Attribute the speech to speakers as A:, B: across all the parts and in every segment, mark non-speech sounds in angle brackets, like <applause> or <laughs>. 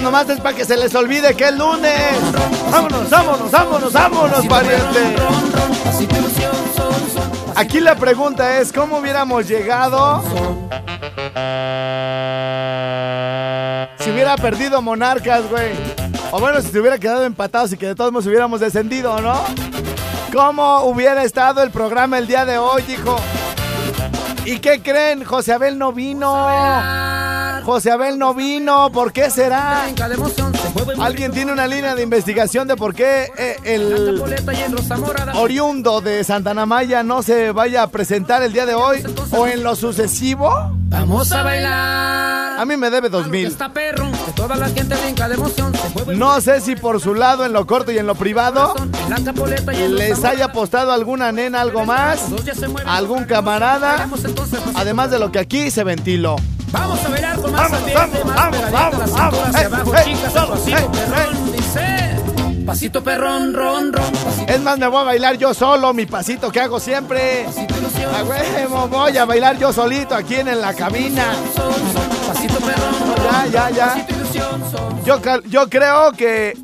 A: Nomás es para que se les olvide que es lunes. Vámonos, vámonos, vámonos, vámonos, pariente. Aquí la pregunta es, ¿cómo hubiéramos llegado si hubiera perdido Monarcas, güey? O bueno, si se hubiera quedado empatados y que de todos modos hubiéramos descendido, ¿no? ¿Cómo hubiera estado el programa el día de hoy, hijo? ¿Y qué creen? José Abel no vino. José Abel no vino. ¿Por qué será? ¿Alguien tiene una línea de investigación de por qué eh, el oriundo de Santana Maya no se vaya a presentar el día de hoy o en lo sucesivo?
B: Vamos a bailar.
A: A mí me debe dos mil. No sé si por su lado, en lo corto y en lo privado, les haya apostado alguna nena algo más, algún camarada, además de lo que aquí se ventiló.
B: Vamos a bailar con más ambiente, más pegadita,
A: vamos,
B: la cintura
A: vamos.
B: hacia
A: Ey,
B: abajo,
A: ey,
B: chicas,
A: solo,
B: pasito perrón, dice. Pasito perrón, ron, ron. Pasito,
A: Es más, me voy a bailar yo solo, mi pasito que hago siempre.
B: pasito ilusión.
A: A huevo, voy a bailar yo solito aquí en la cabina.
B: Pasito perrón,
A: Ya, ya, ya.
B: Pasito ilusión, son.
A: Yo, yo creo que,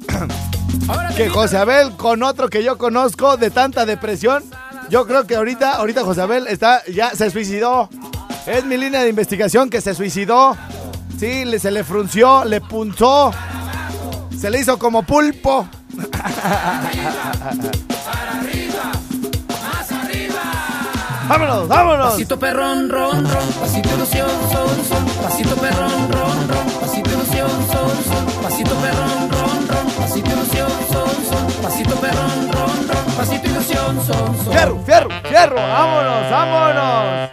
A: que José Abel, con otro que yo conozco de tanta depresión, yo creo que ahorita, ahorita José Abel está, ya se suicidó. Es mi línea de investigación que se suicidó. Sí, se le frunció, le punzó. Se le hizo como pulpo. Vámonos, vámonos.
B: Pasito perrón, ron, ron, pasito ilusión, son, son, pasito perrón, ron, ron, pasito ilusión, son, son, pasito perrón, ron, ron, pasito ilusión, son, son, pasito perrón, ron, ron, pasito ilusión, son, son.
A: Fierro, fierro, fierro. Vámonos, vámonos.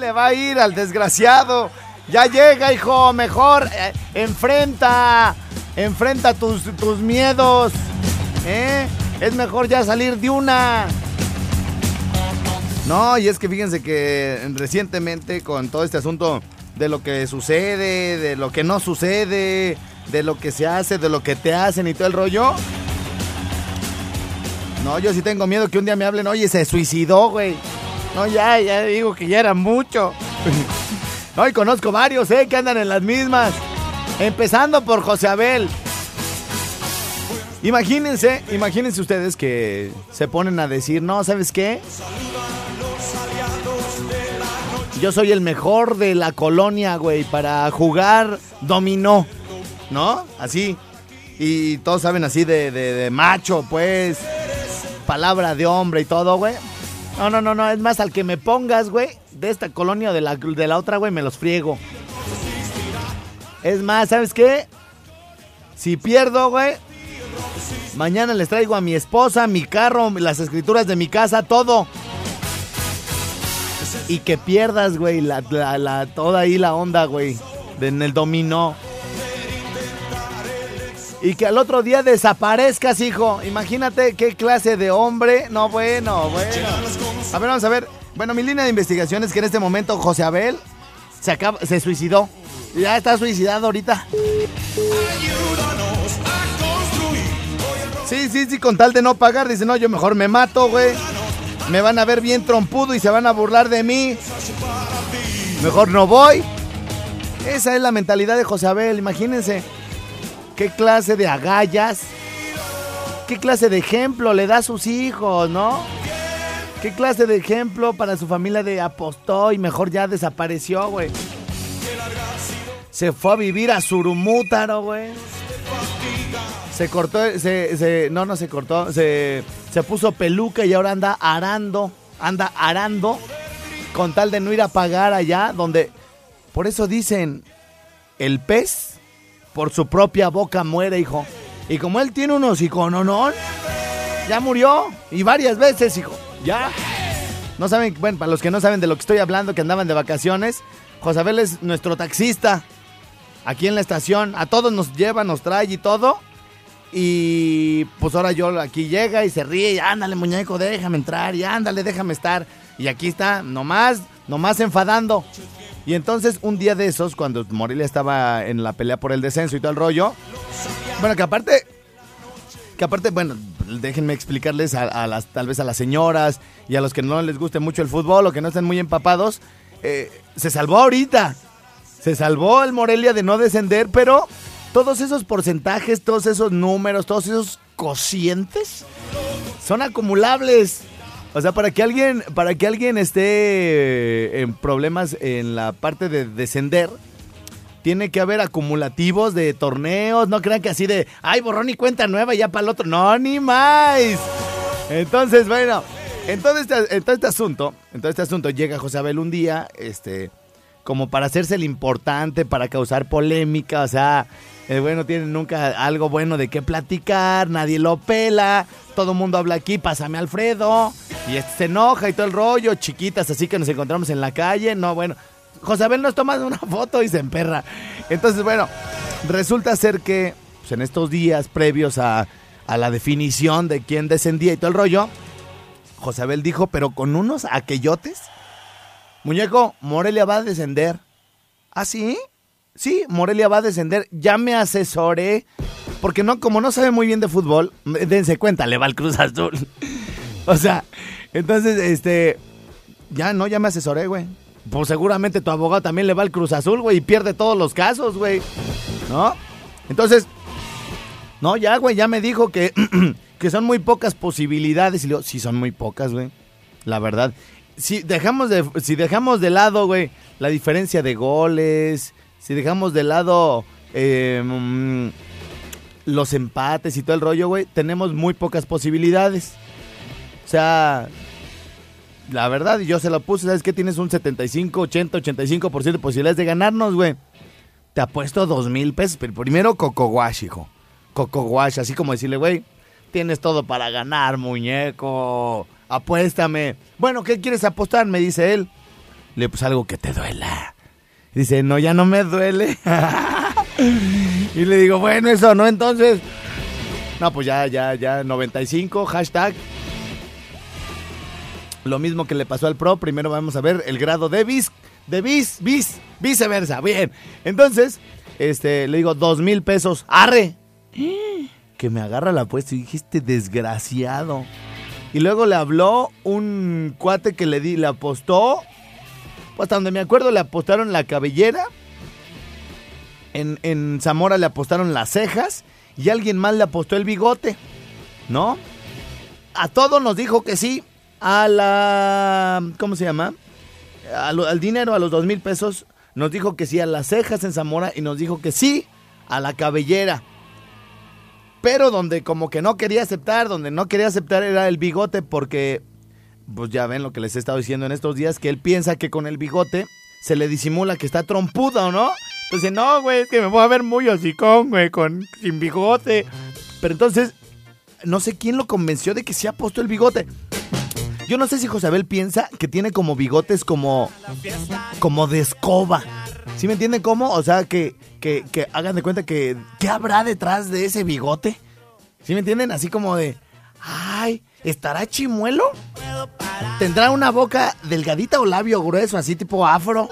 A: Le va a ir al desgraciado. Ya llega, hijo. Mejor eh, enfrenta. Enfrenta tus, tus miedos. ¿eh? Es mejor ya salir de una. No, y es que fíjense que recientemente con todo este asunto de lo que sucede, de lo que no sucede, de lo que se hace, de lo que te hacen y todo el rollo. No, yo sí tengo miedo que un día me hablen, oye, se suicidó, güey. No, ya, ya digo que ya era mucho. <laughs> No, y conozco varios, ¿eh? Que andan en las mismas. Empezando por José Abel. Imagínense, imagínense ustedes que se ponen a decir, no, ¿sabes qué? Yo soy el mejor de la colonia, güey, para jugar dominó. ¿No? Así. Y todos saben así de, de- de macho, pues. Palabra de hombre y todo, güey. No, no, no, no. Es más, al que me pongas, güey, de esta colonia o de la, de la otra, güey, me los friego. Es más, ¿sabes qué? Si pierdo, güey, mañana les traigo a mi esposa, mi carro, las escrituras de mi casa, todo. Y que pierdas, güey, la, la, toda ahí la onda, güey, en el dominó. Y que al otro día desaparezcas, hijo. Imagínate qué clase de hombre. No, bueno, bueno. A ver, vamos a ver. Bueno, mi línea de investigación es que en este momento José Abel se, acaba, se suicidó. Ya está suicidado ahorita. Sí, sí, sí, con tal de no pagar. Dice, no, yo mejor me mato, güey. Me van a ver bien trompudo y se van a burlar de mí. Mejor no voy. Esa es la mentalidad de José Abel, imagínense. ¿Qué clase de agallas? ¿Qué clase de ejemplo le da a sus hijos, no? ¿Qué clase de ejemplo para su familia de apostó y mejor ya desapareció, güey? Se fue a vivir a Surumútaro, güey. se cortó, se, se- no, no se cortó, se, se puso peluca y ahora anda arando, anda arando con tal de no ir a pagar allá donde, por eso dicen, el pez por su propia boca muere, hijo. Y como él tiene unos no, ya murió y varias veces, hijo, ya. No saben, bueno, para los que no saben de lo que estoy hablando, que andaban de vacaciones, Josabel es nuestro taxista aquí en la estación. A todos nos lleva, nos trae y todo. Y pues ahora yo aquí llega y se ríe, y ándale muñeco, déjame entrar, y ándale, déjame estar. Y aquí está, nomás, nomás enfadando. Y entonces un día de esos, cuando Morelia estaba en la pelea por el descenso y todo el rollo, bueno, que aparte, que aparte, bueno, déjenme explicarles a, las, tal vez a las señoras y a los que no les guste mucho el fútbol o que no estén muy empapados, eh, se salvó ahorita. Se salvó el Morelia de no descender, pero todos esos porcentajes, todos esos números, todos esos cocientes son acumulables. O sea, para que alguien, para que alguien esté en problemas en la parte de descender, tiene que haber acumulativos de torneos. No crean que así de, ay, borrón y cuenta nueva ya para el otro. No, ni más. Entonces, bueno, en todo este, este asunto, en este asunto llega José Abel un día, este, como para hacerse el importante, para causar polémica, o sea, el bueno tiene nunca algo bueno de qué platicar, nadie lo pela, todo el mundo habla aquí, pásame Alfredo, y este se enoja y todo el rollo, chiquitas así que nos encontramos en la calle, no, bueno, José Abel nos toma una foto y se emperra. Entonces, bueno, resulta ser que pues, en estos días previos a, a la definición de quién descendía y todo el rollo, José Abel dijo, pero con unos aquellotes, muñeco, Morelia va a descender. ¿Ah, sí? Sí, Morelia va a descender. Ya me asesoré. Porque no, como no sabe muy bien de fútbol, dense cuenta, le va al Cruz Azul. <laughs> o sea, entonces, este. Ya no, ya me asesoré, güey. Pues seguramente tu abogado también le va al Cruz Azul, güey, y pierde todos los casos, güey. ¿No? Entonces, no, ya, güey, ya me dijo que, <clears throat> que son muy pocas posibilidades. Y le sí, son muy pocas, güey. La verdad. Si dejamos de, si dejamos de lado, güey, la diferencia de goles, si dejamos de lado mm, los empates y todo el rollo, güey, tenemos muy pocas posibilidades. O sea, la verdad, yo se lo puse, ¿sabes qué? Tienes un 75, 80, 85% de posibilidades de ganarnos, güey. Te apuesto dos mil pesos, pero primero Coco Wash, hijo. Coco Wash, así como decirle, güey, tienes todo para ganar, muñeco. Apuéstame. Bueno, ¿qué quieres apostar? Me dice él. Le pues algo que te duela. Dice, no, ya no me duele. <laughs> y le digo, bueno, eso, ¿no? Entonces, no, pues ya, ya, ya, 95, hashtag. Lo mismo que le pasó al pro, primero vamos a ver el grado de bis, de bis, bis, viceversa. Bien, entonces, este, le digo, dos mil pesos, arre. Que me agarra la apuesta y dijiste, desgraciado. Y luego le habló un cuate que le di, le apostó. Hasta donde me acuerdo, le apostaron la cabellera. En, en Zamora le apostaron las cejas. Y alguien más le apostó el bigote. ¿No? A todos nos dijo que sí. A la. ¿Cómo se llama? Al dinero, a los dos mil pesos. Nos dijo que sí a las cejas en Zamora. Y nos dijo que sí a la cabellera. Pero donde como que no quería aceptar, donde no quería aceptar era el bigote porque, pues ya ven lo que les he estado diciendo en estos días, que él piensa que con el bigote se le disimula que está trompudo, ¿no? Entonces, no, güey, es que me voy a ver muy hocicón, güey, con, sin bigote. Pero entonces, no sé quién lo convenció de que se ha puesto el bigote. Yo no sé si Josabel piensa que tiene como bigotes como, como de escoba. ¿Sí me entienden cómo? O sea, que, que, que hagan de cuenta que, ¿qué habrá detrás de ese bigote? ¿Sí me entienden? Así como de, ay, ¿estará chimuelo? ¿Tendrá una boca delgadita o labio grueso, así tipo afro?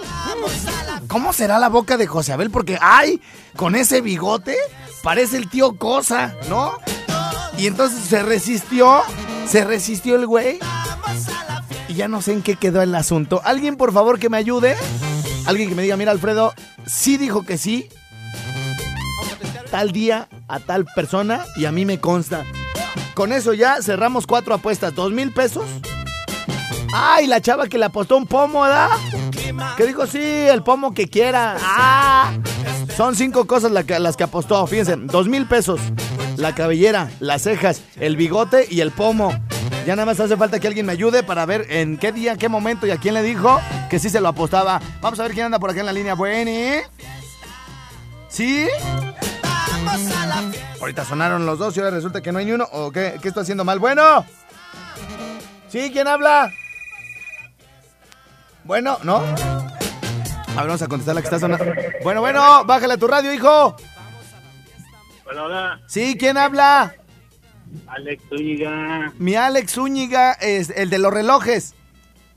A: ¿Cómo será la boca de José Abel? Porque, ay, con ese bigote parece el tío Cosa, ¿no? Y entonces se resistió, se resistió el güey. Y ya no sé en qué quedó el asunto. ¿Alguien, por favor, que me ayude? Alguien que me diga, mira, Alfredo, sí dijo que sí. Tal día a tal persona y a mí me consta. Con eso ya cerramos cuatro apuestas. ¿Dos mil pesos? ¡Ay, la chava que le apostó un pomo, ¿verdad? Que dijo, sí, el pomo que quiera. ¡Ah! Son cinco cosas que- las que apostó. Fíjense, dos mil pesos. la cabellera, las cejas, el bigote y el pomo. Ya nada más hace falta que alguien me ayude para ver en qué día, en qué momento y a quién le dijo que sí se lo apostaba. Vamos a ver quién anda por acá en la línea. Bueno, ¿sí? Ahorita sonaron los dos y ahora resulta que no hay ni uno. ¿O qué, qué estoy haciendo mal? Bueno. ¿Sí? ¿Quién habla? Bueno, ¿no? A ver, vamos a contestar la que está sonando. Bueno, bueno, bájale a tu radio, hijo.
C: Hola, hola.
A: Sí, ¿quién habla?
C: Alex Zúñiga.
A: Mi Alex Zúñiga es el de los relojes.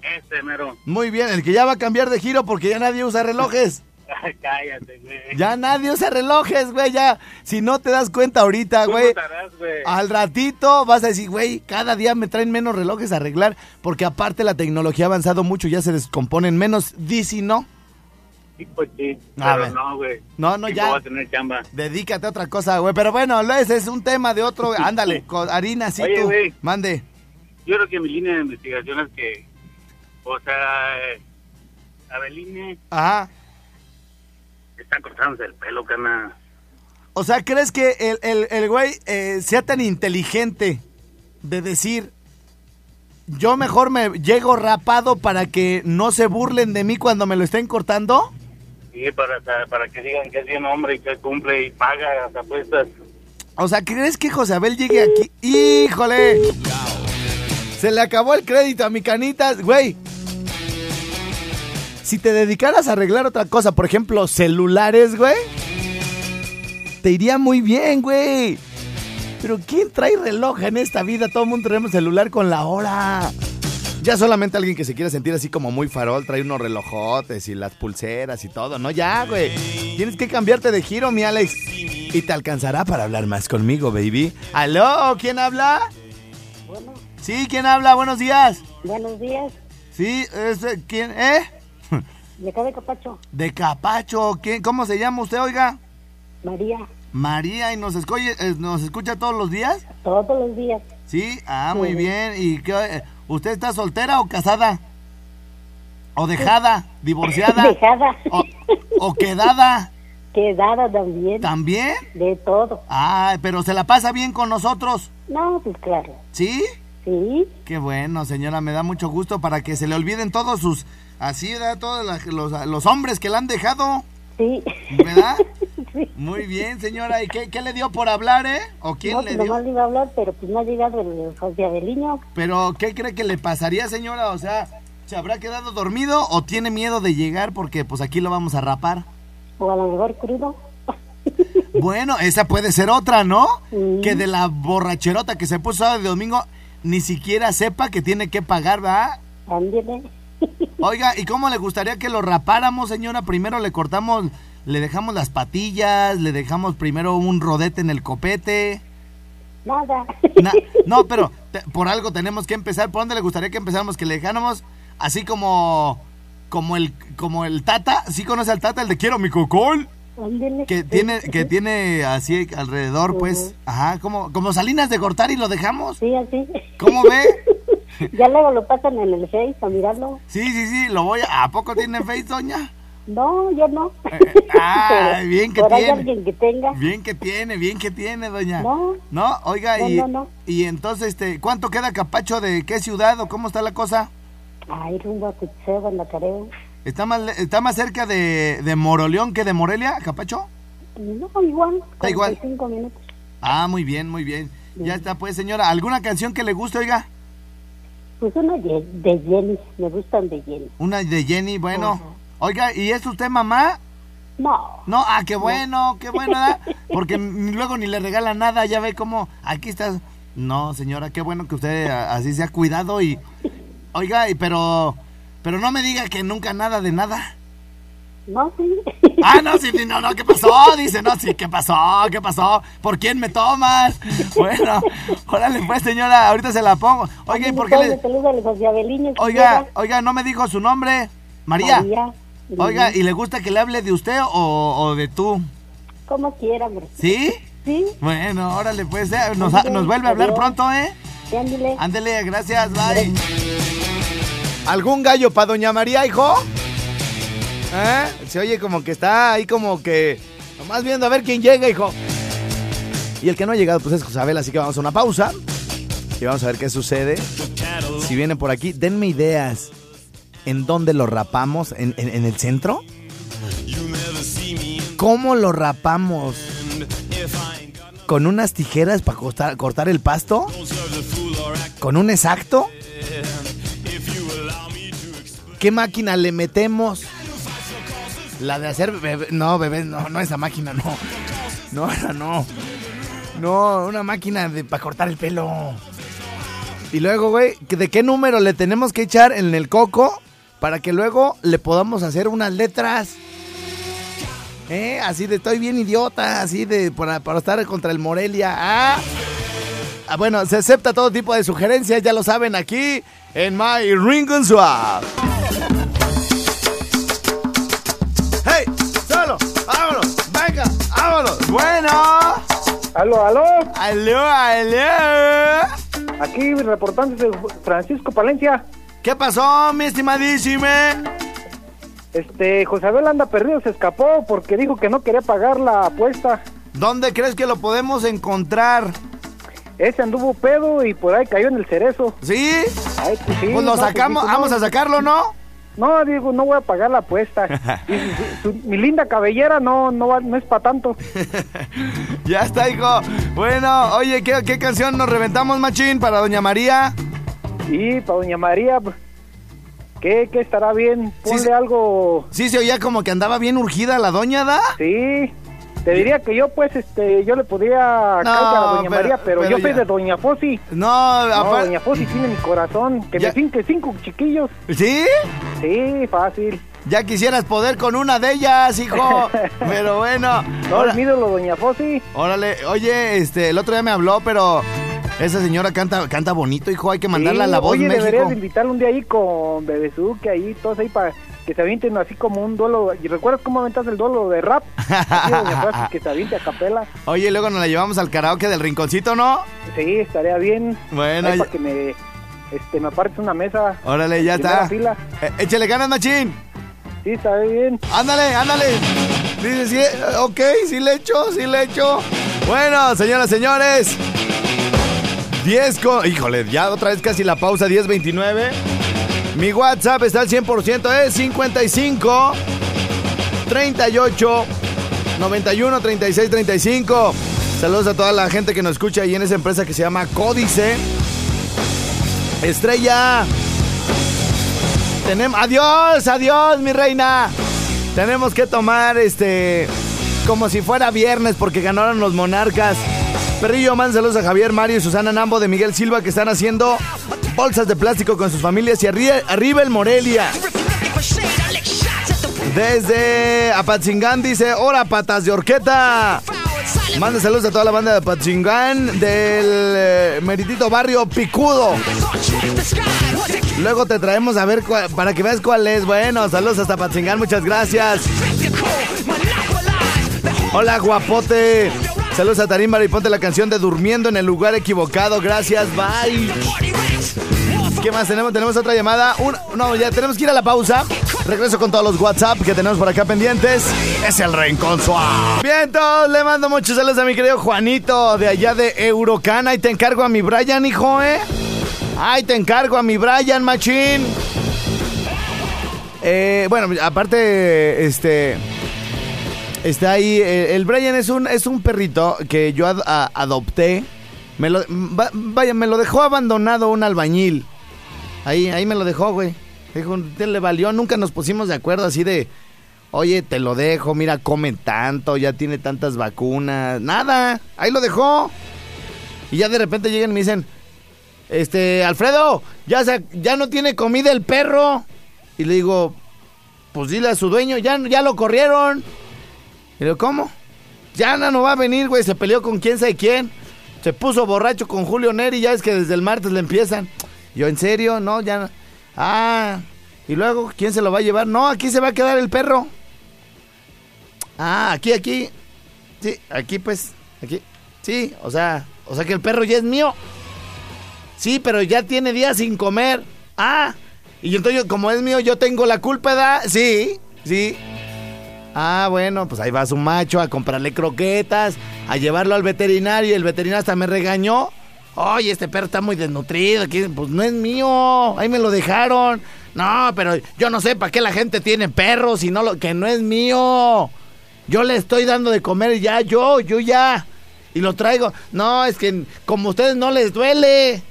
C: Este, mero.
A: Muy bien, el que ya va a cambiar de giro porque ya nadie usa relojes. <laughs>
C: Cállate, güey.
A: Ya nadie usa relojes, güey. Ya, si no te das cuenta ahorita,
C: ¿Cómo
A: güey. Al ratito vas a decir, güey, cada día me traen menos relojes a arreglar porque aparte la tecnología ha avanzado mucho, ya se descomponen menos. Dici, ¿no?
C: Sí, pues sí.
A: A
C: Pero
A: ver.
C: no, güey.
A: No, no, ya.
C: voy a tener chamba.
A: Dedícate a otra cosa, güey. Pero bueno, ese es un tema de otro. <laughs> Ándale, con harina, sí,
C: Oye,
A: tú.
C: güey.
A: Mande.
C: Yo creo que mi línea de investigación es que, o sea, Abeline
A: Ajá.
C: Está cortándose el pelo, cana.
A: O sea, ¿crees que el, el, el güey eh, sea tan inteligente de decir, yo mejor me llego rapado para que no se burlen de mí cuando me lo estén cortando?
C: Sí, para, para que digan que es bien hombre y que cumple y paga las apuestas.
A: O sea, ¿crees que José Abel llegue aquí? ¡Híjole! Se le acabó el crédito a mi canitas, güey. Si te dedicaras a arreglar otra cosa, por ejemplo, celulares, güey, te iría muy bien, güey. Pero ¿quién trae reloj en esta vida? Todo el mundo tenemos celular con la hora. Ya solamente alguien que se quiera sentir así como muy farol trae unos relojotes y las pulseras y todo. No, ya, güey. Tienes que cambiarte de giro, mi Alex. Y te alcanzará para hablar más conmigo, baby. ¿Aló? ¿Quién habla?
D: Bueno,
A: Sí, ¿quién habla? Buenos días.
D: buenos días.
A: Sí, es, eh, ¿quién? ¿Eh?
D: De acá de Capacho,
A: De Capacho. ¿Quién, ¿Cómo se llama usted, oiga?
D: María,
A: María, ¿y nos, escoye- eh, nos escucha todos los días?
D: todos los días.
A: Sí, ah, muy bien. ¿Y qué, eh, usted está soltera o casada? ¿O dejada? ¿Divorciada? <laughs>
D: Dejada,
A: ¿O, o quedada? <laughs>
D: quedada también,
A: ¿También?
D: de todo.
A: Ah, pero se la pasa bien con nosotros.
D: No, pues claro,
A: ¿Sí?
D: sí,
A: Qué bueno, señora, me da mucho gusto para que se le olviden todos sus... Así, ¿verdad? Todos la- los, los hombres que la han dejado,
D: sí.
A: ¿verdad? <laughs>
D: sí.
A: Muy bien, señora. ¿Y qué, qué le dio por hablar, eh? ¿O quién
D: No,
A: le
D: pues
A: dio?
D: nomás le iba a hablar, pero pues no ha llegado el José Abeliño.
A: Pero, ¿qué cree que le pasaría, señora? O sea, ¿se habrá quedado dormido o tiene miedo de llegar porque pues aquí lo vamos a rapar?
D: O a lo mejor crudo. <laughs>
A: Bueno, esa puede ser otra, ¿no?
D: Mm.
A: Que de la borracherota que se puso sábado y domingo ni siquiera sepa que tiene que pagar, ¿verdad?
D: Ándele.
A: Oiga, ¿y cómo le gustaría que lo rapáramos, señora? Primero le cortamos, le dejamos las patillas, le dejamos primero un rodete en el copete.
D: Nada.
A: Na- no, pero te- por algo tenemos que empezar. ¿Por dónde le gustaría que empezáramos? Que le dejáramos así como como el como el Tata. ¿Sí conoce al Tata, el de Quiero mi cocol? Que tiene que tiene así alrededor, pues, ajá, como como Salinas de Gortari lo dejamos.
D: Sí, así.
A: ¿Cómo ve? <laughs>
D: ya luego lo pasan en el Face a mirarlo.
A: Sí, sí, sí, lo voy a... ¿A poco tiene Face, doña?
D: No, yo no. <laughs>
A: ah,
D: Pero
A: bien que
D: por
A: tiene.
D: alguien que tenga.
A: Bien que tiene, bien que tiene, doña.
D: No.
A: No, oiga,
D: No,
A: y,
D: no, no.
A: y entonces, este, ¿cuánto queda Capacho de qué ciudad o cómo está la cosa?
D: Ay, rumbo a Cucheo, en la Careo.
A: ¿Está más, está más cerca de, de Moroleón que de Morelia, Capacho?
D: No, igual.
A: Está igual.
D: 45 minutos.
A: Ah, muy bien, muy bien. Ya está, pues, señora. ¿Alguna canción que le guste, oiga?
D: Pues una de, de Jenny, me gustan de Jenny.
A: Una de Jenny, bueno. Oiga, ¿y es usted mamá?
D: No,
A: No, ah, qué bueno, qué bueno, ¿verdad? Porque luego ni le regala nada, ya ve cómo, aquí está. No, señora, qué bueno que usted así se ha cuidado y... Oiga, y pero... Pero no me diga que nunca nada de nada.
D: No, sí.
A: Ah, no, sí, no, no, ¿qué pasó? Dice, no, sí, ¿qué pasó? ¿Qué pasó? ¿Por quién me tomas? Bueno, órale pues, señora, ahorita se la pongo. Oiga, ¿y por qué le... Oiga, oiga, ¿no me dijo su nombre? María.
D: María.
A: Oiga, ¿y le gusta que le hable de usted o, o de tú?
D: Como quiera, hombre.
A: ¿Sí?
D: Sí,
A: Bueno, órale, pues, eh, nos, nos vuelve a hablar
D: Adiós.
A: pronto, ¿eh?
D: sí, ándale.
A: Ándele, gracias, bye. ¿Algún gallo para doña María, hijo? ¿Eh? Se oye como que está ahí como que... Nomás viendo a ver quién llega, hijo. Y el que no ha llegado, pues es Josabel, así que vamos a una pausa. Y vamos a ver qué sucede. Si vienen por aquí, denme ideas. ¿En dónde lo rapamos? ¿En, en- el centro? ¿Cómo lo rapamos? ¿Con unas tijeras para cortar, cortar el pasto? ¿Con un exacto? ¿Qué máquina le metemos? La de hacer bebé. No, bebé, no, no esa máquina, no. No, esa no. No, una máquina de para cortar el pelo. Y luego, güey, ¿que ¿de qué número le tenemos que echar en el coco para que luego le podamos hacer unas letras? ¿Eh? Así de estoy bien idiota, así de para, para estar contra el Morelia. Ah. Ah, bueno, se acepta todo tipo de sugerencias, ya lo saben aquí en My Ring and Swap. Bueno.
E: Aló, aló,
A: ¡Aló, aló!
E: aquí reportándose Francisco Palencia.
A: ¿Qué pasó, mi estimadísime?
E: Este, Josabel anda perdido, se escapó porque dijo que no quería pagar la apuesta.
A: ¿Dónde crees que lo podemos encontrar?
E: Ese anduvo pedo y por ahí cayó en el cerezo.
A: ¿Sí?
E: Ay, pues sí,
A: Pues lo
E: no,
A: sacamos,
E: no,
A: vamos a sacarlo, ¿no?
E: No, digo, no voy a pagar la apuesta. <laughs> Y su- su- mi linda cabellera no, no, va- no es para tanto. <laughs>
A: Ya está, hijo. Bueno, oye, ¿qué, qué canción nos reventamos, machín, para Doña María?
E: Y para doña María, pues, ¿qué, qué estará bien?
A: Sí,
E: Ponle
A: sí.
E: algo.
A: Sí, se oía como que andaba bien urgida la doña, ¿da?
E: Sí. Te diría que yo, pues, este, yo le podía
A: No,
E: a doña
A: pero-
E: María, pero,
A: pero
E: yo soy de doña Fosi.
A: No,
E: No, doña Fosi tiene mi corazón. Que
A: Ya.
E: me finque cinco chiquillos.
A: ¿Sí?
E: Sí, fácil.
A: Ya quisieras poder con una de ellas, hijo. <laughs> Pero bueno.
E: No,
A: ahora-
E: doña Fosi.
A: órale, oye, este, el otro día me habló, pero esa señora canta, canta bonito, hijo. Hay que mandarla
E: Sí,
A: a la voz
E: Oye,
A: México.
E: deberías de invitarle un día ahí con Bebezuque, ahí, todos ahí para que se avienten así como un duelo. ¿Y recuerdas cómo aventas el duelo de rap? <laughs> Así, que se aviente a capela.
A: Oye, luego nos la llevamos al karaoke del rinconcito, ¿no?
E: Sí, estaría bien.
A: Bueno, ya-
E: para que me, este, me apartes una mesa.
A: Órale, ya está.
E: fila.
A: Eh, échale ganas, machín.
E: Sí, está bien.
A: Ándale, ándale. Dice, sí, ok, sí le echo, sí le echo. Bueno, señoras, señores. 10 con... Híjole, ya otra vez casi la pausa, 10.29. Mi WhatsApp está al 100%, es 55 38 91 36 35. Saludos a toda la gente que nos escucha ahí en esa empresa que se llama Códice. Estrella. Tenemos. Adiós, adiós, mi reina. Tenemos que tomar este. Como si fuera viernes porque ganaron los monarcas. Perrillo, man, saludos a Javier, Mario y Susana Nambo de Miguel Silva que están haciendo bolsas de plástico con sus familias y arriba, arriba el Morelia. Desde Apatzingán dice, hola patas de horqueta. Manda saludos a toda la banda de Apatzingán del eh, meritito barrio Picudo. Luego te traemos a ver cuál- para que veas cuál es. Bueno, saludos hasta Apatzingán, muchas gracias. Hola guapote. Saludos a Tarimba y ponte la canción de Durmiendo en el lugar equivocado. Gracias, bye. ¿Qué más tenemos? Tenemos otra llamada. No, ya tenemos que ir a la pausa. Regreso con todos los WhatsApp que tenemos por acá pendientes. Es el Rincón Suave. Bien, todos le mando muchos saludos a mi querido Juanito de allá de Eurocana. Y te encargo a mi Brian, hijo, ¿eh? Ay, te encargo a mi Brian, machín. Eh, bueno, aparte, este. Está ahí. eh, el Brian es un, es un perrito que yo adopté. Me lo, va- vaya, me lo dejó abandonado un albañil. Ahí, ahí me lo dejó, güey. Dijo, "Te le valió, nunca nos pusimos de acuerdo así de, oye, te lo dejo, mira, come tanto, ya tiene tantas vacunas. Nada, ahí lo dejó. Y ya de repente llegan y me dicen, este, Alfredo, ya, ya no tiene comida el perro. Y le digo, pues dile a su dueño, ya, ya lo corrieron. Y le digo, ¿cómo? Ya no, no va a venir, güey, se peleó con quién sabe quién. Se puso borracho con Julio Neri, ya es que desde el martes le empiezan. Yo, ¿en serio? No, ya. Ah, y luego, ¿quién se lo va a llevar? No, aquí se va a quedar el perro. Ah, aquí, aquí. Sí, aquí pues, aquí. Sí, o sea, o sea que el perro ya es mío. Sí, pero ya tiene días sin comer. Ah, y entonces como es mío, yo tengo la culpa, ¿da? Sí, sí. Ah, bueno, pues ahí va su macho a comprarle croquetas, a llevarlo al veterinario el veterinario hasta me regañó. Oye, este perro está muy desnutrido, pues no es mío, ahí me lo dejaron. No, pero yo no sé para qué la gente tiene perros y no lo, que no es mío. Yo le estoy dando de comer ya, yo, yo ya. Y lo traigo. No, es que como a ustedes no les duele.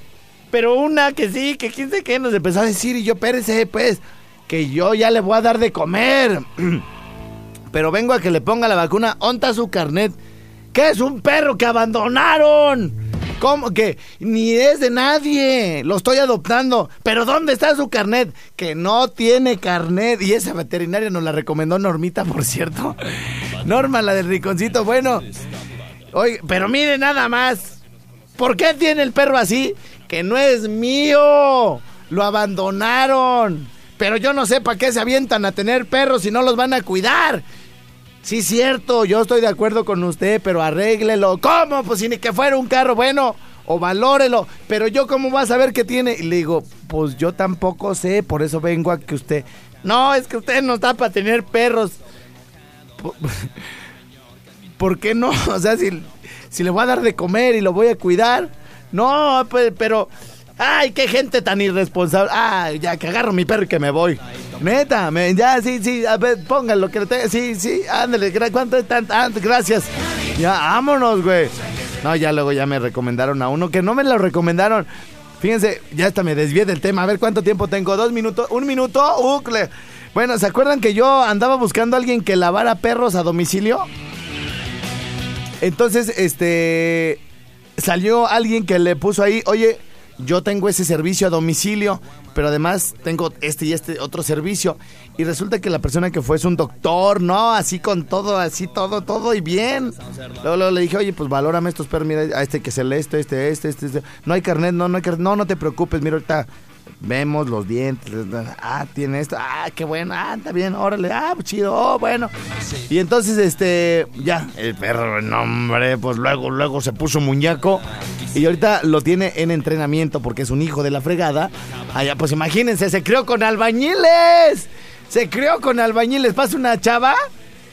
A: Pero una que sí, que quién sé qué nos empezó a decir y yo, pérese, pues, que yo ya le voy a dar de comer. <clears throat> Pero vengo a que le ponga la vacuna. ¿Onta su carnet? ¿Qué es un perro que abandonaron? ¿Cómo que ni es de nadie? Lo estoy adoptando. Pero ¿dónde está su carnet? Que no tiene carnet. Y esa veterinaria nos la recomendó Normita, por cierto. Norma, la del riconcito. Bueno, oye, pero mire nada más. ¿Por qué tiene el perro así? Que no es mío. Lo abandonaron. Pero yo no sé para qué se avientan a tener perros si no los van a cuidar. Sí, cierto, yo estoy de acuerdo con usted, pero arréglelo. ¿Cómo? Pues si ni que fuera un carro bueno, o valórelo. Pero yo, ¿cómo voy a saber qué tiene? Y le digo, pues yo tampoco sé, por eso vengo a que usted. No, es que usted no está para tener perros. Po- <laughs> ¿Por qué no? <laughs> O sea, si, si le voy a dar de comer y lo voy a cuidar. No, pues, pero. Ay, qué gente tan irresponsable. Ay, ya que agarro mi perro y que me voy. Neta, ya, sí, sí, a ver, póngalo que tenga. Sí, sí, ándale, ¿cuánto es tan, ah, gracias. Ya, vámonos, güey. No, ya luego ya me recomendaron a uno que no me lo recomendaron. Fíjense, ya hasta me desvié del tema. A ver cuánto tiempo tengo. ¿Dos minutos? ¿Un minuto? Ucle. Bueno, ¿se acuerdan que yo andaba buscando a alguien que lavara perros a domicilio? Entonces, este. Salió alguien que le puso ahí, oye, yo tengo ese servicio a domicilio, pero además tengo este y este otro servicio. Y resulta que la persona que fue es un doctor, ¿no? Así con todo, así todo, todo y bien. Luego, luego le dije, oye, pues valórame estos perros, mira, a este que es el este, este, este, este, este. No hay carnet, no, no hay carnet, no, no te preocupes, mira, ahorita vemos los dientes. Ah, tiene esto, ah, qué bueno, ah, está bien, órale, ah, pues chido, oh, bueno. Y entonces, este, ya, el perro, no, hombre, pues luego, luego se puso muñeco. Y ahorita lo tiene en entrenamiento porque es un hijo de la fregada. Allá, pues imagínense, se crió con albañiles. Se crió con albañiles. Pasa una chava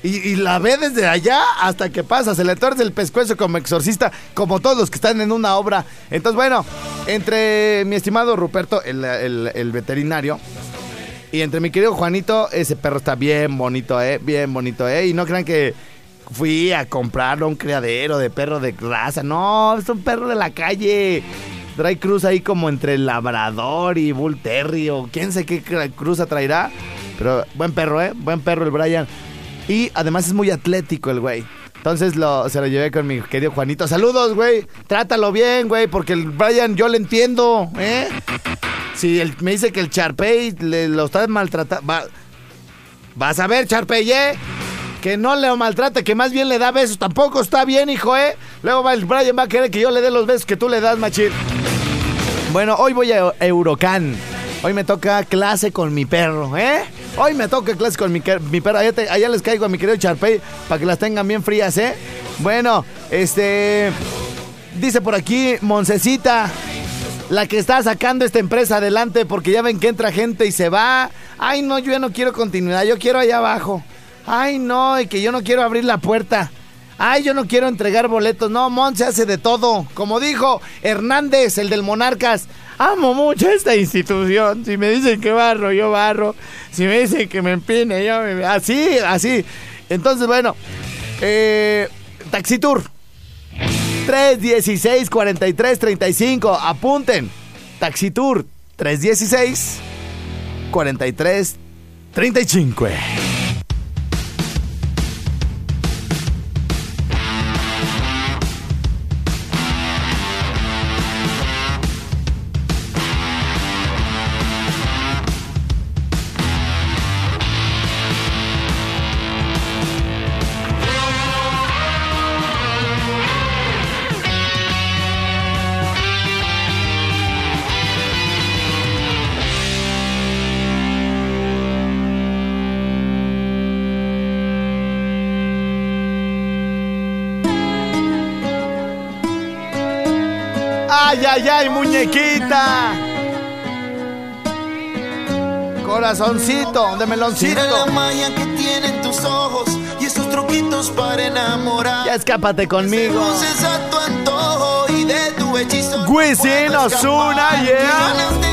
A: y, la ve desde allá hasta que pasa. Se le torce el pescuezo como exorcista, como todos los que están en una obra. Entonces, bueno, entre mi estimado Ruperto, el, veterinario, y entre mi querido Juanito, ese perro está bien bonito, ¿eh? Bien bonito, ¿eh? Y no crean que fui a comprarlo a un criadero de perro de raza. No, es un perro de la calle. Trae cruz ahí como entre labrador y bull terrier o quién sé qué cruza traerá. Pero buen perro, ¿eh? Buen perro el Brian. Y además es muy atlético el güey. Entonces lo, se lo llevé con mi querido Juanito. Saludos, güey. Trátalo bien, güey, porque el Brian yo le entiendo, ¿eh? Si me dice que el Charpey le, lo está maltratando. Va, vas a ver, Charpey, ¿eh? Que no le maltrate, que más bien le da besos. Tampoco está bien, hijo, ¿eh? Luego va el Brian va a querer que yo le dé los besos que tú le das, machín. Bueno, hoy voy a Eurocan. Hoy me toca clase con mi perro, ¿eh? Hoy me toca clase con mi, mi perro. Allá, allá les caigo a mi querido Charpey para que las tengan bien frías, ¿eh? Bueno, este... Dice por aquí, Moncecita, la que está sacando esta empresa adelante porque ya ven que entra gente y se va. Ay, no, yo ya no quiero continuidad, yo quiero allá abajo. Ay, no, y que yo no quiero abrir la puerta. Ay, yo no quiero entregar boletos. No, Mon se hace de todo. Como dijo Hernández, el del Monarcas. Amo mucho esta institución. Si me dicen que barro, yo barro. Si me dicen que me empine, yo me... Así, así. Entonces, bueno. Eh, Taxitour. 316 43 35. Apunten. Taxitour 316 43 35. ¡Ay, ay, muñequita! Corazoncito de meloncito.
F: Mira la magia que tienen tus ojos y esos truquitos para enamorar.
A: Ya escápate conmigo.
F: Luces a tu antojo y de tu hechizo.
A: Wisin
F: escapar.
A: yeah.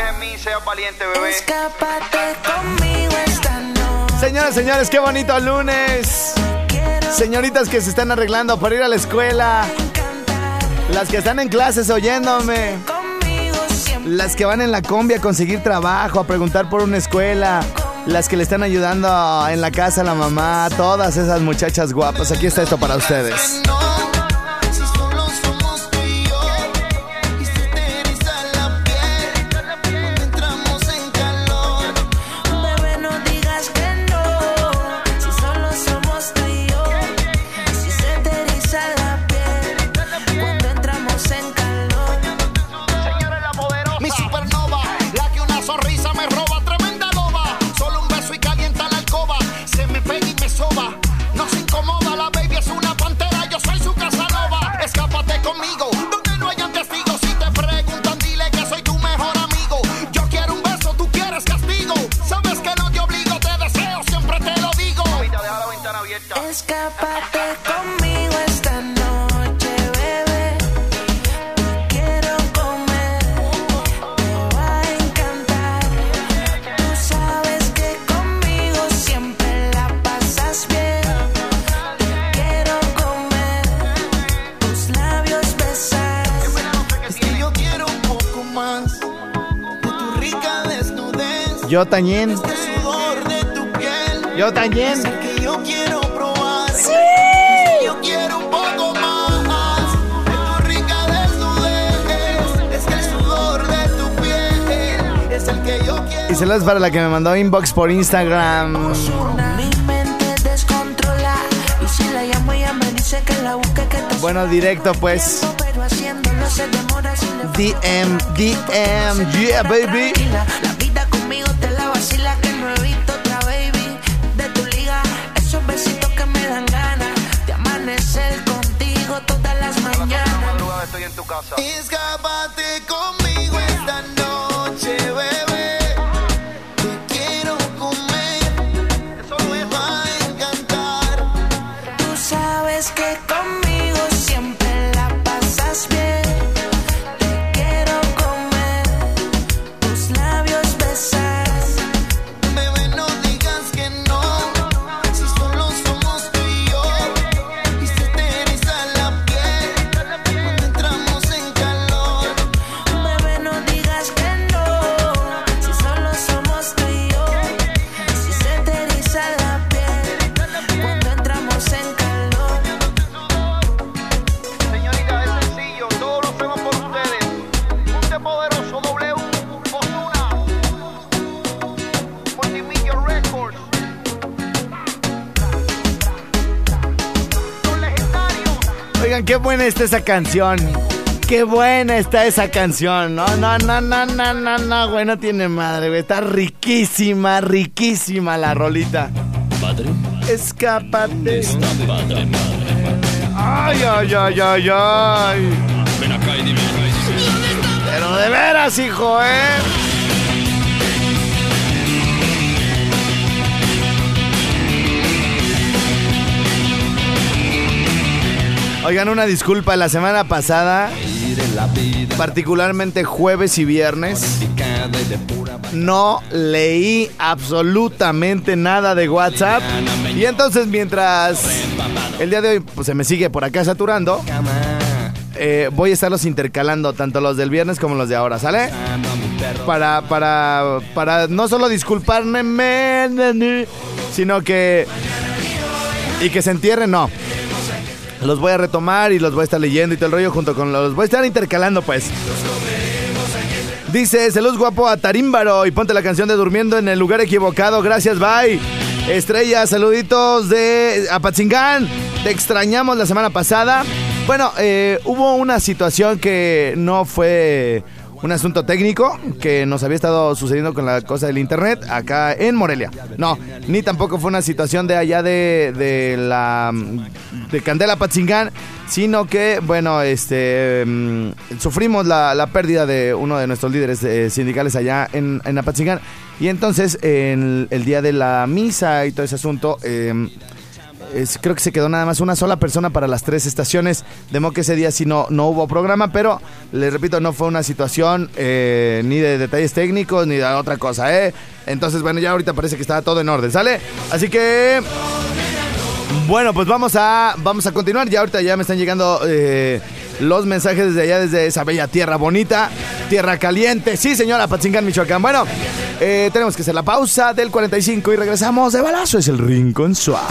G: Confíes en mí seas valiente, bebé.
B: Escápate conmigo esta noche.
A: Señoras, señores, qué bonito lunes. Señoritas que se están arreglando para ir a la escuela. Las que están en clases oyéndome. Las que van en la combi a conseguir trabajo, a preguntar por una escuela. Las que le están ayudando en la casa a la mamá. Todas esas muchachas guapas. Aquí está esto para ustedes.
F: Es el que yo quiero.
A: Y se las para la que me mandó inbox por Instagram.
B: Y
A: Bueno, directo pues. DM, DM, yeah, baby. Buena está esa canción. Qué buena está esa canción. No, no, no, no, no, no, no, güey. No tiene madre, güey. Está riquísima, riquísima la rolita.
H: Padre,
A: Escápate.
H: padre, madre.
A: Ay, ay, ay, ay, ay.
H: Ven acá y dime.
A: Pero de veras, hijo, ¿eh? Oigan, una disculpa, la semana pasada, particularmente jueves y viernes, no leí absolutamente nada de WhatsApp. Y entonces mientras el día de hoy pues, se me sigue por acá saturando, eh, voy a estarlos intercalando, tanto los del viernes como los de ahora, ¿sale? Para, para, para no solo disculparme, sino que... Y que se entierren, no. Los voy a retomar y los voy a estar leyendo y todo el rollo junto con los... Voy a estar intercalando, pues. Dice, salud guapo a Tarímbaro y ponte la canción de Durmiendo en el lugar equivocado. Gracias, bye. Estrella, saluditos de Apatzingán. Te extrañamos la semana pasada. Bueno, eh, hubo una situación que no fue un asunto técnico que nos había estado sucediendo con la cosa del internet acá en Morelia. No, ni tampoco fue una situación de allá de, de la de Candela Patzingán, sino que, bueno, este mm, sufrimos la, pérdida de uno de nuestros líderes eh, sindicales allá en, en. Y entonces, en el día de la misa y todo ese asunto, eh, es- creo que se quedó nada más una sola persona para las tres estaciones. De modo que ese día sí no, no hubo programa, pero les repito, no fue una situación eh, ni de detalles técnicos ni de otra cosa, ¿eh? Entonces, bueno, ya ahorita parece que está todo en orden, ¿sale? Así que. Bueno, pues vamos a, vamos a continuar. Ya ahorita ya me están llegando eh, los mensajes desde allá, desde esa bella tierra bonita, tierra caliente. Sí, señora, Patzingán, Michoacán. Bueno, eh, tenemos que hacer la pausa del 45 y regresamos de balazo. Es el Rincón Suave.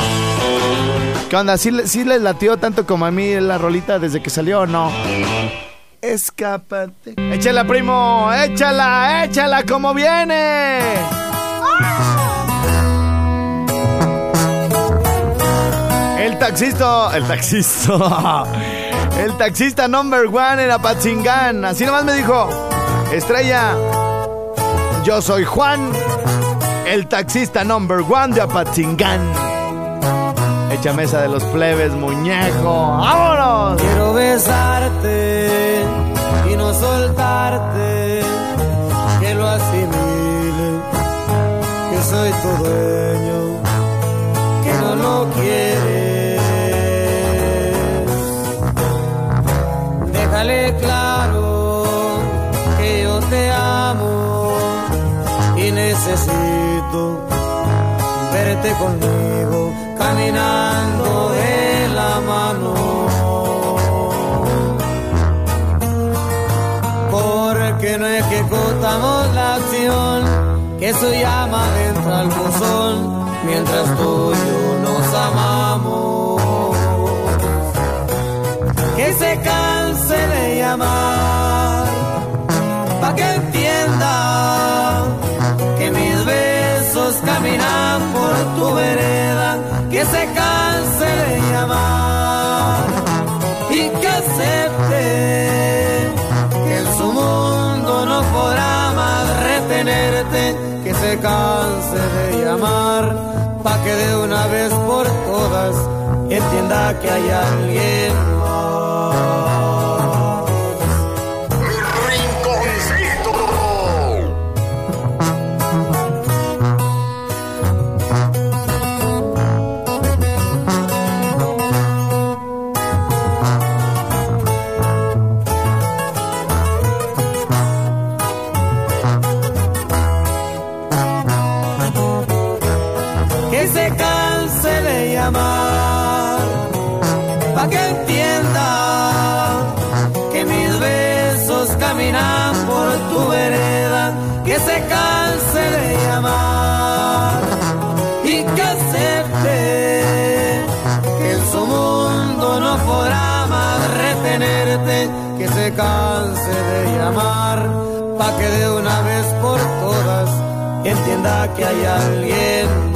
A: ¿Qué onda? ¿Sí, sí les latió tanto como a mí la rolita desde que salió o no? Escápate. Échala, primo, échala, échala como viene. El taxista, el taxista, el taxista number one en Apatzingán. Así nomás me dijo, Estrella, yo soy Juan, el taxista number one de Apatzingán. Échame esa de los plebes, muñeco. ¡Vámonos!
B: Quiero besarte y no soltarte, que lo asimile, que soy tu dueño, claro que yo te amo y necesito verte conmigo caminando de la mano. Porque no ejecutamos la acción que su llama entra al buzón mientras tú de llamar pa' que entienda que mis besos caminan por tu vereda, que se canse de llamar y que acepte que en su mundo no podrá más retenerte, que se canse de llamar, pa' que de una vez por todas entienda que hay alguien canse de llamar, pa' que de una vez por todas entienda que hay alguien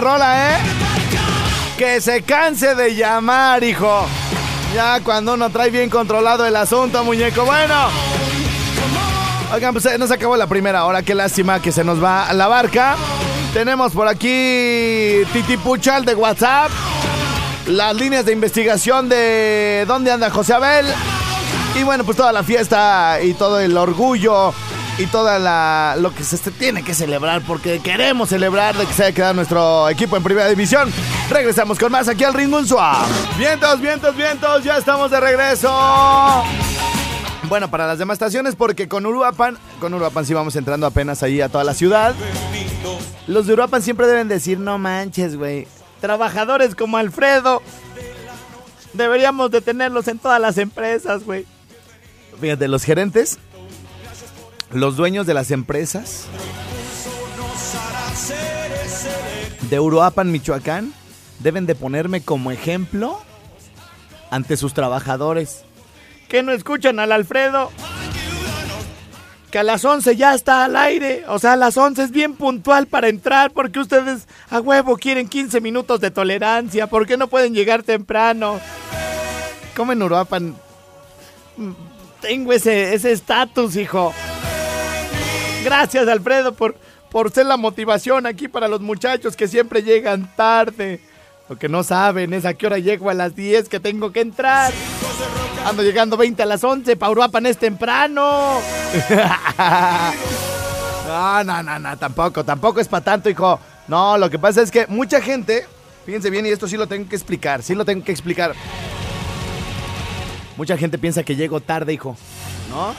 A: rola, ¿eh? Que se canse de llamar, hijo. Ya cuando uno trae bien controlado el asunto, muñeco. Bueno. Oigan, pues eh, nos acabó la primera hora. Qué lástima que se nos va la barca. Tenemos por aquí Titi Puchal de WhatsApp. Las líneas de investigación de dónde anda José Abel. Y bueno, pues toda la fiesta y todo el orgullo y toda la lo que se este- tiene que celebrar porque queremos celebrar de que se haya quedado nuestro equipo en primera división. Regresamos con más aquí al Ringun Suave. Vientos, vientos, vientos, ya estamos de regreso. Bueno, para las demás estaciones, porque con Uruapan, con Uruapan sí vamos entrando apenas ahí a toda la ciudad. Los de Uruapan siempre deben decir, no manches, güey. Trabajadores como Alfredo. Deberíamos de tenerlos en todas las empresas, güey. Fíjate, los gerentes, los dueños de las empresas de Uruapan, Michoacán, deben de ponerme como ejemplo ante sus trabajadores. Que no escuchan al Alfredo. Que a las 11 ya está al aire. O sea, a las 11 es bien puntual para entrar. Porque ustedes a huevo quieren 15 minutos de tolerancia. ¿Por qué no pueden llegar temprano? Como en Uruapan. mm, Tengo ese ese estatus, hijo. Gracias, Alfredo, por, por ser la motivación aquí para los muchachos que siempre llegan tarde. Lo que no saben es a qué hora llego a las 10 que tengo que entrar. Ando llegando 20 a las 11, Pauruapan es temprano. <laughs> No, no, no, no, tampoco, tampoco es para tanto, hijo. No, lo que pasa es que mucha gente, fíjense bien, y esto sí lo tengo que explicar, sí lo tengo que explicar. Mucha gente piensa que llego tarde, hijo, ¿no?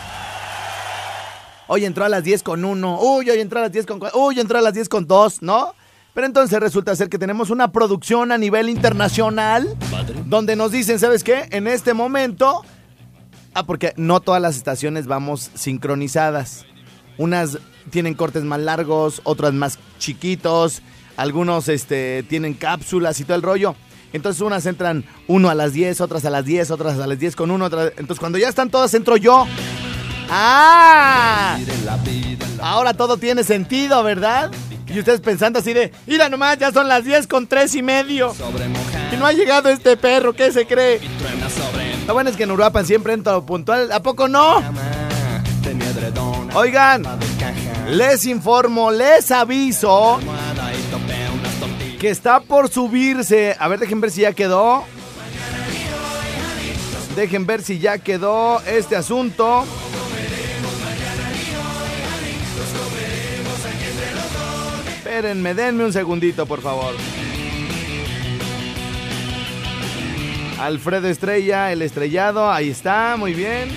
A: Hoy entró a las 10 con 1, uy, hoy entró a las 10 con 4, uy, entró a las 10 con 2, ¿no? Pero entonces resulta ser que tenemos una producción a nivel internacional donde nos dicen, ¿sabes qué? En este momento, ah, porque no todas las estaciones vamos sincronizadas. Unas tienen cortes más largos, otras más chiquitos, algunos este, tienen cápsulas y todo el rollo. Entonces unas entran uno a las 10, otras a las 10, otras a las 10 con uno. otras- Entonces cuando ya están todas entro yo. ¡Ah! Ahora todo tiene sentido, ¿verdad? Y ustedes pensando así de, mira nomás, ya son las 10 con 3 y medio. Y no ha llegado este perro, ¿qué se cree? Lo bueno es que en Uruapan siempre entro puntual, ¿a poco no? Oigan, les informo, les aviso que está por subirse. A ver, dejen ver si ya quedó. Dejen ver si ya quedó este asunto. Espérenme, denme un segundito, por favor. Alfredo Estrella, el estrellado, ahí está, muy bien.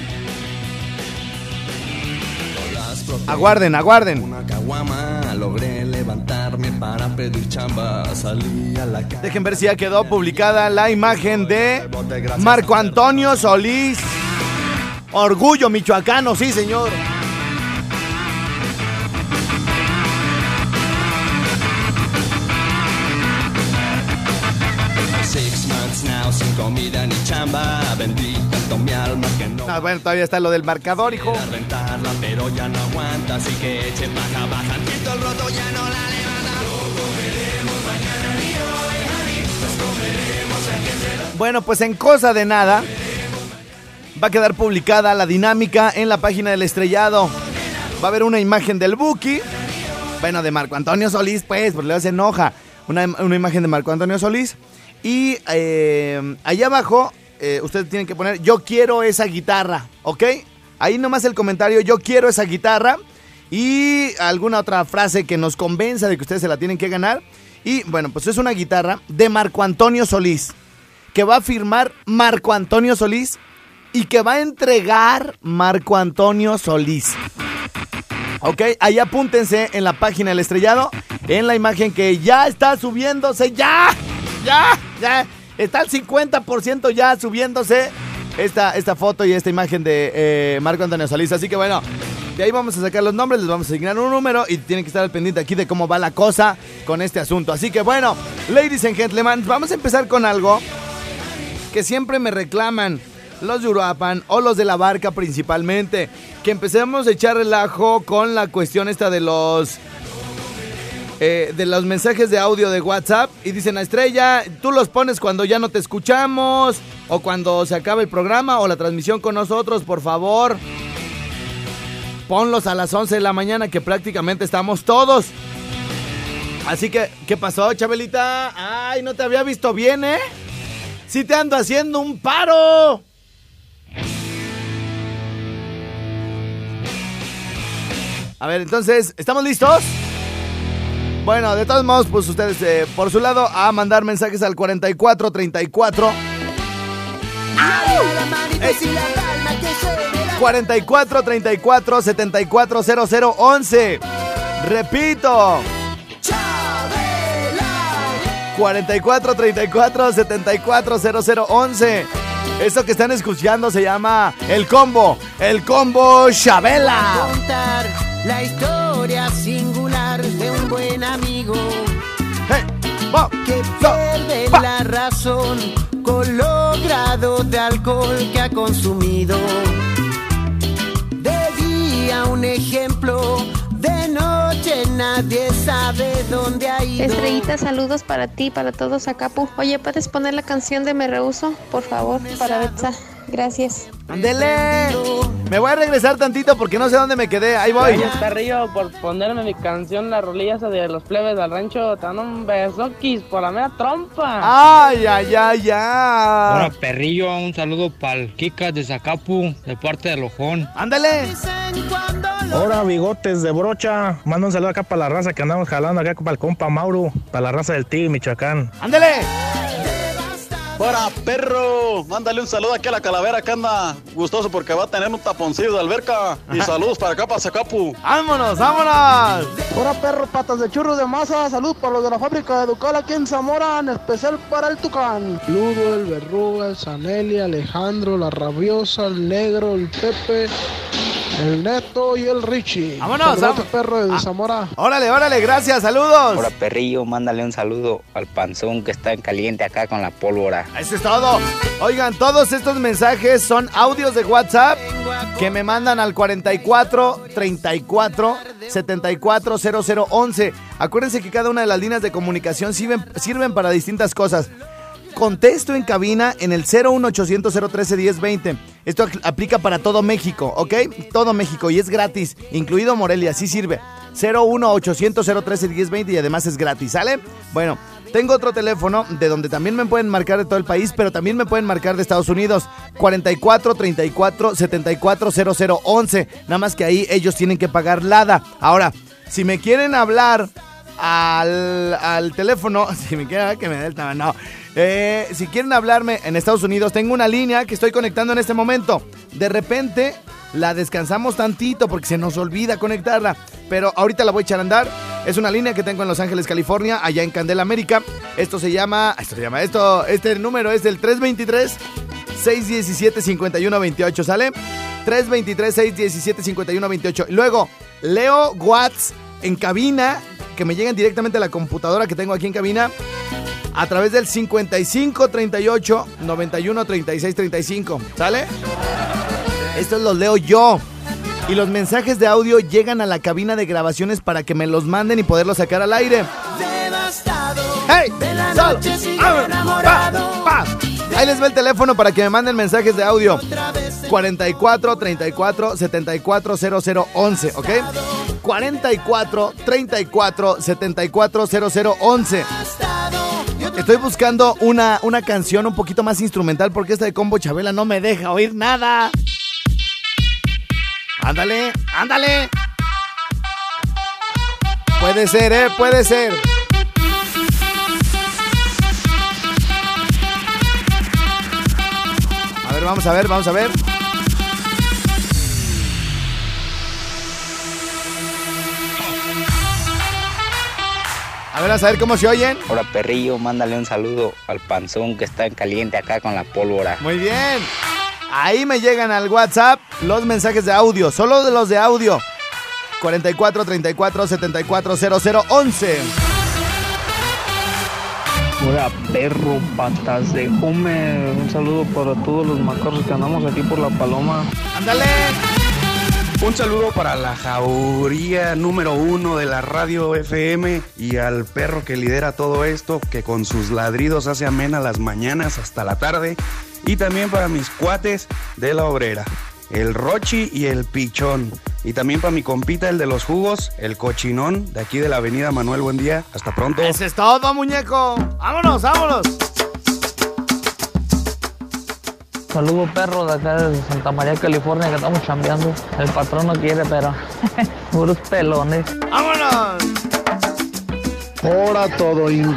A: Aguarden, aguarden.
I: Una caguama, logré levantarme para pedir chamba. Salí a la calle.
A: Dejen ver si ya quedó publicada la imagen de Marco Antonio Solís. Orgullo michoacano, sí, señor.
I: Comida ni chamba. Vendí tanto mi alma que no.
A: Ah, bueno, todavía está lo del marcador, hijo.
I: a rentarla, pero ya no aguanta. Así que eche baja, baja. Quito el roto, ya no la levanta.
A: Bueno, pues en cosa de nada va a quedar publicada la dinámica en la página del estrellado. Va a haber una imagen del Buki. Bueno, de Marco Antonio Solís, pues, porque luego se enoja. Una, una imagen de Marco Antonio Solís. Y eh, allá abajo, eh, ustedes tienen que poner, yo quiero esa guitarra, ¿ok? Ahí nomás el comentario, yo quiero esa guitarra. Y alguna otra frase que nos convenza de que ustedes se la tienen que ganar. Y bueno, pues es una guitarra de Marco Antonio Solís que va a firmar Marco Antonio Solís y que va a entregar Marco Antonio Solís. Ok, ahí apúntense en la página del estrellado, en la imagen que ya está subiéndose, ya, ya, ya, está al 50% ya subiéndose esta, esta foto y esta imagen de eh, Marco Antonio Solís. Así que bueno, de ahí vamos a sacar los nombres, les vamos a asignar un número y tienen que estar al pendiente aquí de cómo va la cosa con este asunto. Así que bueno, ladies and gentlemen, vamos a empezar con algo que siempre me reclaman los de Uruapan o los de la barca principalmente, que empecemos a echar relajo con la cuestión esta de los eh, de los mensajes de audio de WhatsApp y dicen a Estrella, tú los pones cuando ya no te escuchamos o cuando se acaba el programa o la transmisión con nosotros, por favor. Ponlos a las 11 de la mañana que prácticamente estamos todos. Así que, ¿qué pasó, Chabelita? Ay, no te había visto bien, ¿eh? Sí te ando haciendo un paro. A ver, entonces, ¿estamos listos? Bueno, de todos modos, pues ustedes eh, por su lado a mandar mensajes al 4434. 44 34 74 00 11. Repito. 44 34 74 00 11. Eso que están escuchando se llama El Combo, El Combo Chabela.
J: contar la historia singular un buen amigo que pierde la razón con los grados de alcohol que ha consumido. De día un ejemplo, de noche nadie sabe dónde ha ido.
K: Estrellita, saludos para ti, para todos acá. Oye, ¿puedes poner la canción de Me Rehuso? Por favor, para Betsa. Gracias.
A: ¡Ándele! Me voy a regresar tantito porque no sé dónde me quedé. Ahí voy.
L: Gracias, Carrillo, por ponerme mi canción, la rolilla esa de los plebes del rancho. Te dan un besoquis por la mera trompa.
A: ¡Ay, ay, ay, ya!
H: Ahora, perrillo, un saludo para el Kika de Zacapu, de parte del Ojón.
A: ¡Ándale!
M: Ahora, bigotes de brocha. Manda un saludo acá para la raza que andamos jalando acá para el compa Mauro, para la raza del Tigre, Michoacán.
A: ¡Ándale!
N: ¡Para perro! Mándale un saludo aquí a la calavera que anda gustoso porque va a tener un taponcillo de alberca. Y <laughs> saludos para acá, para Zacapu.
A: ¡Vámonos, vámonos!
O: Hola perro, patas de churro de masa, salud para los de la fábrica de Ducal aquí en Zamora, en especial para el Tucán. Ludo, el Verruga, el Sanelli, Alejandro, la Rabiosa, el Negro, el Pepe, el Neto y el Richie.
A: ¡Vámonos!
O: Saludos, perro de
A: Ah,
O: Zamora.
A: Órale, órale, gracias, saludos.
P: Ahora, perrillo, mándale un saludo al panzón que está en caliente acá con la pólvora.
A: Eso es todo. Oigan, todos estos mensajes son audios de WhatsApp que me mandan al 44 34 74 00 11. Acuérdense que cada una de las líneas de comunicación sirven, sirven para distintas cosas. Contesto en cabina en el 01800 013 1020. Esto aplica para todo México, ¿ok? Todo México y es gratis, incluido Morelia, sí sirve. 01800 013 1020 y además es gratis, ¿sale? Bueno, tengo otro teléfono de donde también me pueden marcar de todo el país, pero también me pueden marcar de Estados Unidos. 44 34 74 00 11. Nada más que ahí ellos tienen que pagar LADA. Ahora, si me quieren hablar al, al teléfono, <laughs> si me quieren que me dé el tamaño, no. Eh, si quieren hablarme en Estados Unidos, tengo una línea que estoy conectando en este momento. De repente la descansamos tantito porque se nos olvida conectarla, pero ahorita la voy a echar a andar. Es una línea que tengo en Los Ángeles, California, allá en Candela, América. Esto se llama, esto se llama, esto, este número es el 323 617 5128, ¿sale? 323 617 5128. Luego, Leo Watts en cabina, que me lleguen directamente a la computadora que tengo aquí en cabina a través del 55 38 91 36 35. ¿Sale? Estos los leo yo. Y los mensajes de audio llegan a la cabina de grabaciones para que me los manden y poderlos sacar al aire.
J: Devastado
A: ¡Hey!
J: de la noche enamorado.
A: Pa, pa. Ahí les va el teléfono para que me manden mensajes de audio. 44 34 74 00 11, ¿ok? 44 34 74 00 11. Estoy buscando una, una canción un poquito más instrumental porque esta de Combo Chabela no me deja oír nada. Ándale, ándale. Puede ser, ¿eh? Puede ser. A ver, vamos a ver, vamos a ver. A ver, a saber cómo se oyen.
P: Ahora, perrillo, mándale un saludo al panzón que está en caliente acá con la pólvora.
A: Muy bien. Ahí me llegan al WhatsApp los mensajes de audio, solo de los de audio. 44 34 74 00 11.
Q: Hola perro, patas de Homer. Un saludo para todos los macarros que andamos aquí por la paloma.
A: ¡Ándale!
R: Un saludo para la jauría número uno de la radio FM y al perro que lidera todo esto, que con sus ladridos hace amena las mañanas hasta la tarde. Y también para mis cuates de la obrera, el Rochi y el Pichón. Y también para mi compita, el de los jugos, el Cochinón, de aquí de la avenida Manuel Buendía. Hasta pronto.
A: Eso es todo, muñeco. Vámonos, vámonos.
Q: Saludo perro de acá de Santa María, California, que estamos chambeando. El patrón no quiere, pero <laughs> puros pelones.
A: ¡Vámonos!
O: Ahora todo in-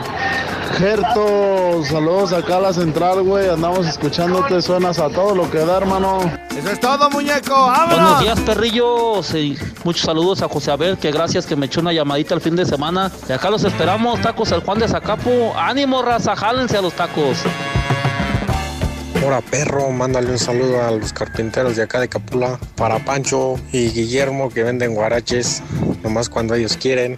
O: Gerto, saludos acá a la central, güey. Andamos escuchándote, suenas a todo lo que da, hermano.
A: Eso es todo, muñeco. ¡Vámonos!
S: Buenos días, perrillos. Y muchos saludos a José Abel, que gracias que me echó una llamadita el fin de semana. Y acá los esperamos, tacos el Juan de Zacapo. Ánimo, raza, jálense a los tacos.
T: Ahora perro, mándale un saludo a los carpinteros de acá de Capula, para Pancho y Guillermo que venden guaraches, nomás cuando ellos quieren.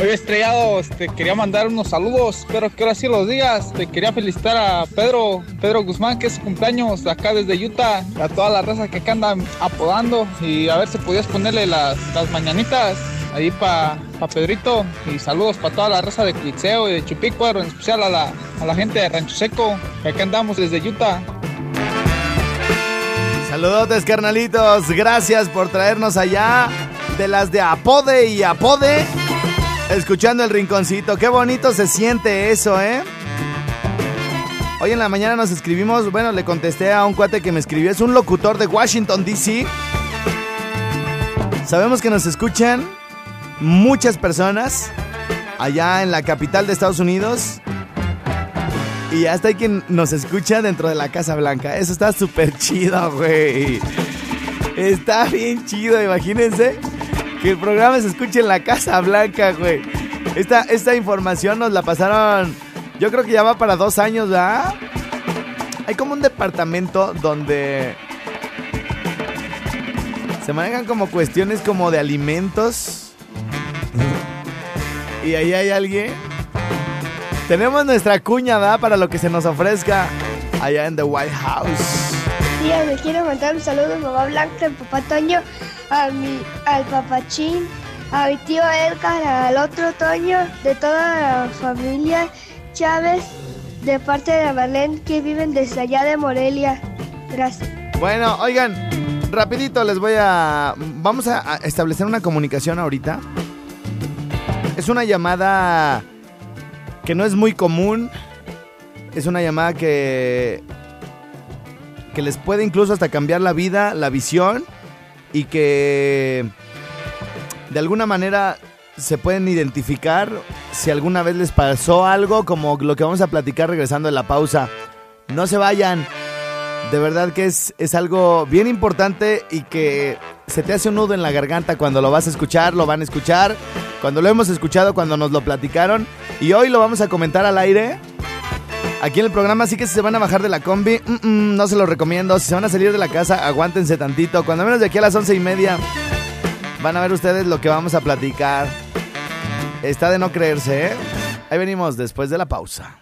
U: Oye, estrellado, te quería mandar unos saludos, espero que ahora sí los digas. Te quería felicitar a Pedro, Pedro Guzmán, que es su cumpleaños acá desde Utah, a toda la raza que acá andan apodando y a ver si podías ponerle las, las mañanitas ahí para pa Pedrito y saludos para toda la raza de Clitseo y de Chupicuaro, en especial a la, a la gente de Rancho Seco, que acá andamos desde Utah.
A: Saludotes, carnalitos. Gracias por traernos allá de las de Apode y Apode. Escuchando el rinconcito. Qué bonito se siente eso, ¿eh? Hoy en la mañana nos escribimos, bueno, le contesté a un cuate que me escribió, es un locutor de Washington, D.C. Sabemos que nos escuchan muchas personas allá en la capital de Estados Unidos. Y hasta hay quien nos escucha dentro de la Casa Blanca. Eso está súper chido, güey. Está bien chido, imagínense que el programa se escuche en la Casa Blanca, güey. Esta, esta información nos la pasaron, yo creo que ya va para dos años, ¿verdad? Hay como un departamento donde se manejan como cuestiones como de alimentos. Y ahí hay alguien. Tenemos nuestra cuña, ¿verdad? Para lo que se nos ofrezca allá en The White House.
V: Tía, me quiero mandar un saludo a mamá Blanca, al papá Toño, a mi, al papachín, a mi tío Edgar, al otro Toño, de toda la familia Chávez, de parte de Marlene, que viven desde allá de Morelia. Gracias.
A: Bueno, oigan, rapidito les voy a... Vamos a establecer una comunicación ahorita. Es una llamada que no es muy común. Es una llamada que que les puede incluso hasta cambiar la vida, la visión y que de alguna manera se pueden identificar si alguna vez les pasó algo como lo que vamos a platicar regresando de la pausa. No se vayan. De verdad que es, es algo bien importante y que se te hace un nudo en la garganta cuando lo vas a escuchar, lo van a escuchar, cuando lo hemos escuchado, cuando nos lo platicaron. Y hoy lo vamos a comentar al aire aquí en el programa. Así que si se van a bajar de la combi, no se lo recomiendo. Si se van a salir de la casa, aguántense tantito. Cuando menos de aquí a las once y media, van a ver ustedes lo que vamos a platicar. Está de no creerse, ¿eh? Ahí venimos después de la pausa.